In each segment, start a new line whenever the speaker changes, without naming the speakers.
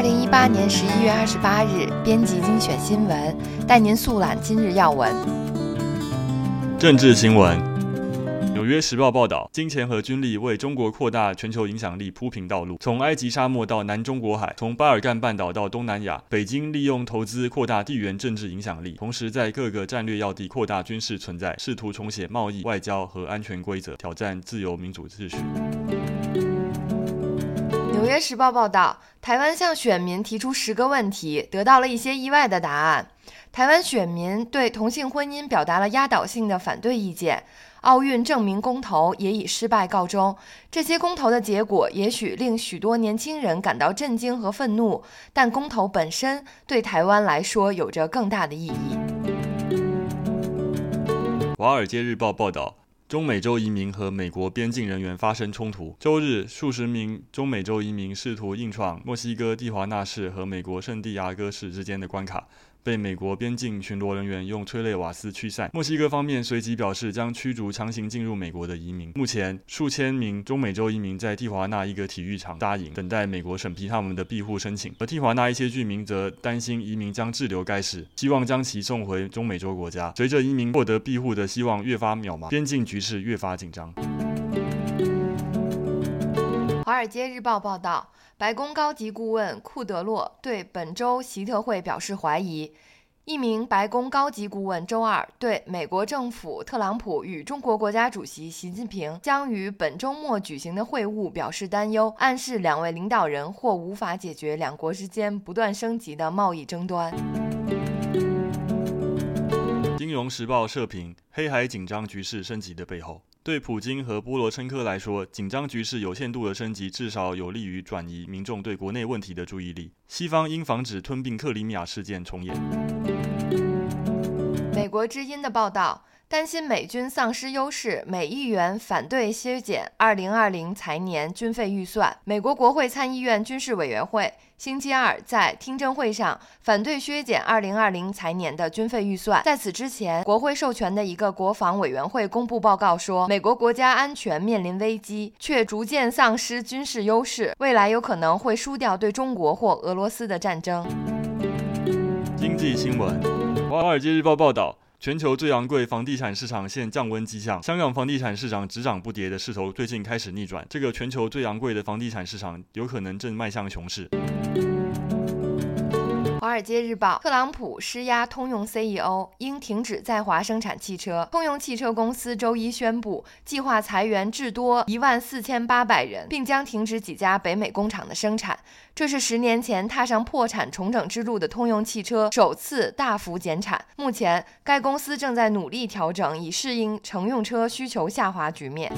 二零一八年十一月二十八日，编辑精选新闻，带您速览今日要闻。
政治新闻：《纽约时报》报道，金钱和军力为中国扩大全球影响力铺平道路。从埃及沙漠到南中国海，从巴尔干半岛到东南亚，北京利用投资扩大地缘政治影响力，同时在各个战略要地扩大军事存在，试图重写贸易、外交和安全规则，挑战自由民主秩序。
纽约时报报道，台湾向选民提出十个问题，得到了一些意外的答案。台湾选民对同性婚姻表达了压倒性的反对意见。奥运证明公投也以失败告终。这些公投的结果也许令许多年轻人感到震惊和愤怒，但公投本身对台湾来说有着更大的意义。
《华尔街日报》报道。中美洲移民和美国边境人员发生冲突。周日，数十名中美洲移民试图硬闯墨西哥蒂华纳市和美国圣地亚哥市之间的关卡。被美国边境巡逻人员用催泪瓦斯驱散。墨西哥方面随即表示将驱逐强行进入美国的移民。目前，数千名中美洲移民在蒂华纳一个体育场扎营，等待美国审批他们的庇护申请。而蒂华纳一些居民则担心移民将滞留该市，希望将其送回中美洲国家。随着移民获得庇护的希望越发渺茫，边境局势越发紧张。
《华尔街日报》报道，白宫高级顾问库德洛对本周习特会表示怀疑。一名白宫高级顾问周二对美国政府特朗普与中国国家主席习近平将于本周末举行的会晤表示担忧，暗示两位领导人或无法解决两国之间不断升级的贸易争端。
《金融时报》社评：黑海紧张局势升级的背后。对普京和波罗申科来说，紧张局势有限度的升级，至少有利于转移民众对国内问题的注意力。西方应防止吞并克里米亚事件重演。
美国之音的报道。担心美军丧失优势，美议员反对削减2020财年军费预算。美国国会参议院军事委员会星期二在听证会上反对削减2020财年的军费预算。在此之前，国会授权的一个国防委员会公布报告说，美国国家安全面临危机，却逐渐丧失军事优势，未来有可能会输掉对中国或俄罗斯的战争。
经济新闻，《华尔街日报》报道。全球最昂贵房地产市场现降温迹象，香港房地产市场只涨不跌的势头最近开始逆转，这个全球最昂贵的房地产市场有可能正迈向熊市。
华尔街日报：特朗普施压通用 CEO 应停止在华生产汽车。通用汽车公司周一宣布，计划裁员至多一万四千八百人，并将停止几家北美工厂的生产。这是十年前踏上破产重整之路的通用汽车首次大幅减产。目前，该公司正在努力调整，以适应乘用车需求下滑局面。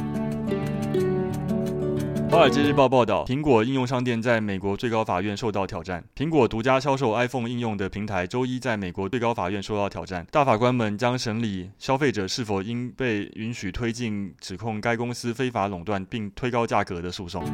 华尔街日报报道，苹果应用商店在美国最高法院受到挑战。苹果独家销售 iPhone 应用的平台，周一在美国最高法院受到挑战。大法官们将审理消费者是否应被允许推进指控该公司非法垄断并推高价格的诉讼。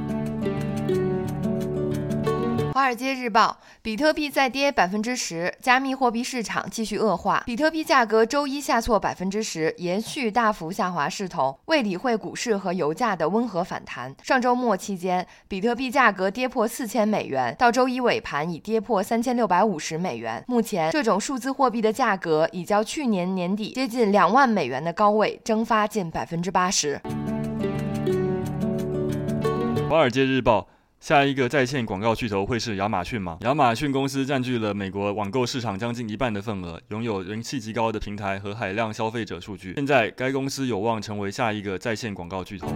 华尔街日报：比特币再跌百分之十，加密货币市场继续恶化。比特币价格周一下挫百分之十，延续大幅下滑势头，未理会股市和油价的温和反弹。上周末期间，比特币价格跌破四千美元，到周一尾盘已跌破三千六百五十美元。目前，这种数字货币的价格已较去年年底接近两万美元的高位蒸发近百分之八十。
华尔街日报。下一个在线广告巨头会是亚马逊吗？亚马逊公司占据了美国网购市场将近一半的份额，拥有人气极高的平台和海量消费者数据。现在，该公司有望成为下一个在线广告巨头。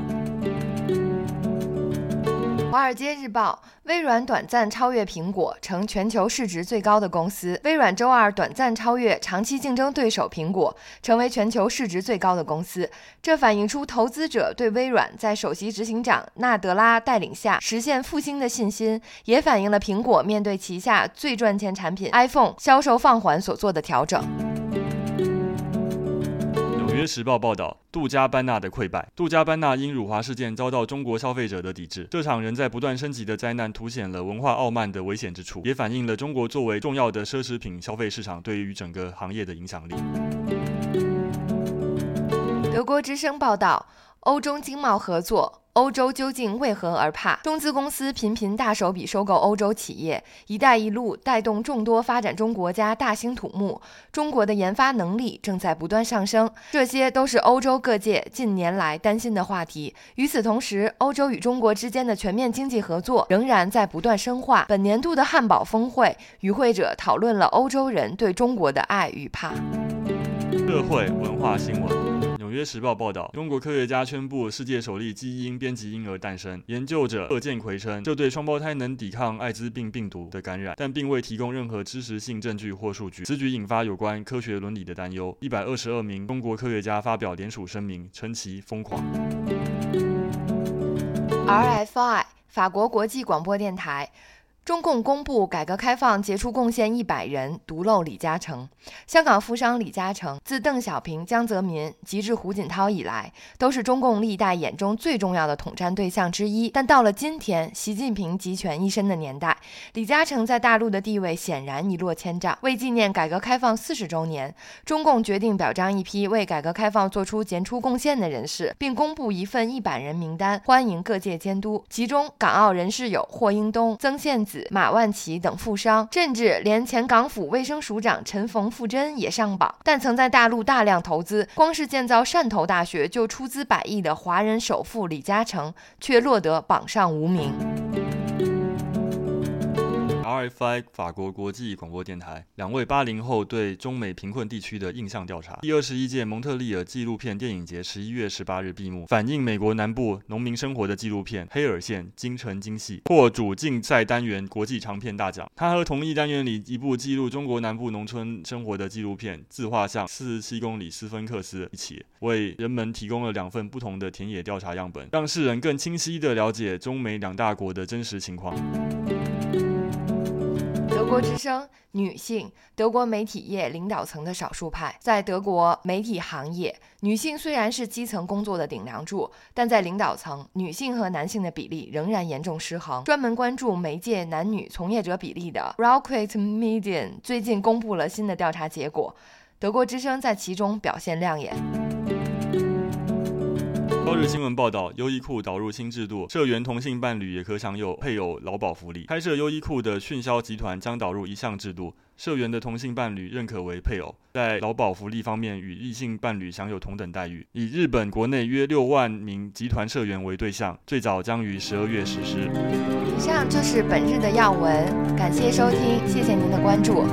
华尔街日报：微软短暂超越苹果，成全球市值最高的公司。微软周二短暂超越长期竞争对手苹果，成为全球市值最高的公司。这反映出投资者对微软在首席执行长纳德拉带领下实现复兴的信心，也反映了苹果面对旗下最赚钱产品 iPhone 销售放缓所做的调整。
时报报道，杜嘉班纳的溃败。杜嘉班纳因辱华事件遭到中国消费者的抵制。这场仍在不断升级的灾难，凸显了文化傲慢的危险之处，也反映了中国作为重要的奢侈品消费市场对于整个行业的影响力。
德国之声报道。欧中经贸合作欧洲究竟为何而怕？中资公司频频大手笔收购欧洲企业，“一带一路”带动众多发展中国家大兴土木，中国的研发能力正在不断上升，这些都是欧洲各界近年来担心的话题。与此同时，欧洲与中国之间的全面经济合作仍然在不断深化。本年度的汉堡峰会，与会者讨论了欧洲人对中国的爱与怕。
社会文化新闻。《纽约时报》报道，中国科学家宣布世界首例基因编辑婴儿诞生。研究者贺建奎称，这对双胞胎能抵抗艾滋病病毒的感染，但并未提供任何知识性证据或数据。此举引发有关科学伦理的担忧。一百二十二名中国科学家发表联署声明，称其疯狂。
RFI 法国国际广播电台。中共公布改革开放杰出贡献一百人，独漏李嘉诚。香港富商李嘉诚，自邓小平、江泽民及至胡锦涛以来，都是中共历代眼中最重要的统战对象之一。但到了今天，习近平集权一身的年代，李嘉诚在大陆的地位显然一落千丈。为纪念改革开放四十周年，中共决定表彰一批为改革开放做出杰出贡献的人士，并公布一份一百人名单，欢迎各界监督。其中，港澳人士有霍英东、曾宪。马万祺等富商，甚至连前港府卫生署长陈冯富珍也上榜。但曾在大陆大量投资，光是建造汕头大学就出资百亿的华人首富李嘉诚，却落得榜上无名。
RFI 法国国际广播电台，两位八零后对中美贫困地区的印象调查。第二十一届蒙特利尔纪录片电影节十一月十八日闭幕，反映美国南部农民生活的纪录片《黑尔县》京城精细获主竞赛单元国际长片大奖。它和同一单元里一部记录中国南部农村生活的纪录片《自画像四十七公里斯芬克斯》一起，为人们提供了两份不同的田野调查样本，让世人更清晰地了解中美两大国的真实情况。
德国之声，女性，德国媒体业领导层的少数派。在德国媒体行业，女性虽然是基层工作的顶梁柱，但在领导层，女性和男性的比例仍然严重失衡。专门关注媒介男女从业者比例的 r o c k e t Median 最近公布了新的调查结果，德国之声在其中表现亮眼。
朝日新闻报道，优衣库导入新制度，社员同性伴侣也可享有配偶劳保福利。开设优衣库的迅销集团将导入一项制度，社员的同性伴侣认可为配偶，在劳保福利方面与异性伴侣享有同等待遇。以日本国内约六万名集团社员为对象，最早将于十二月实施。
以上就是本日的要闻，感谢收听，谢谢您的关注。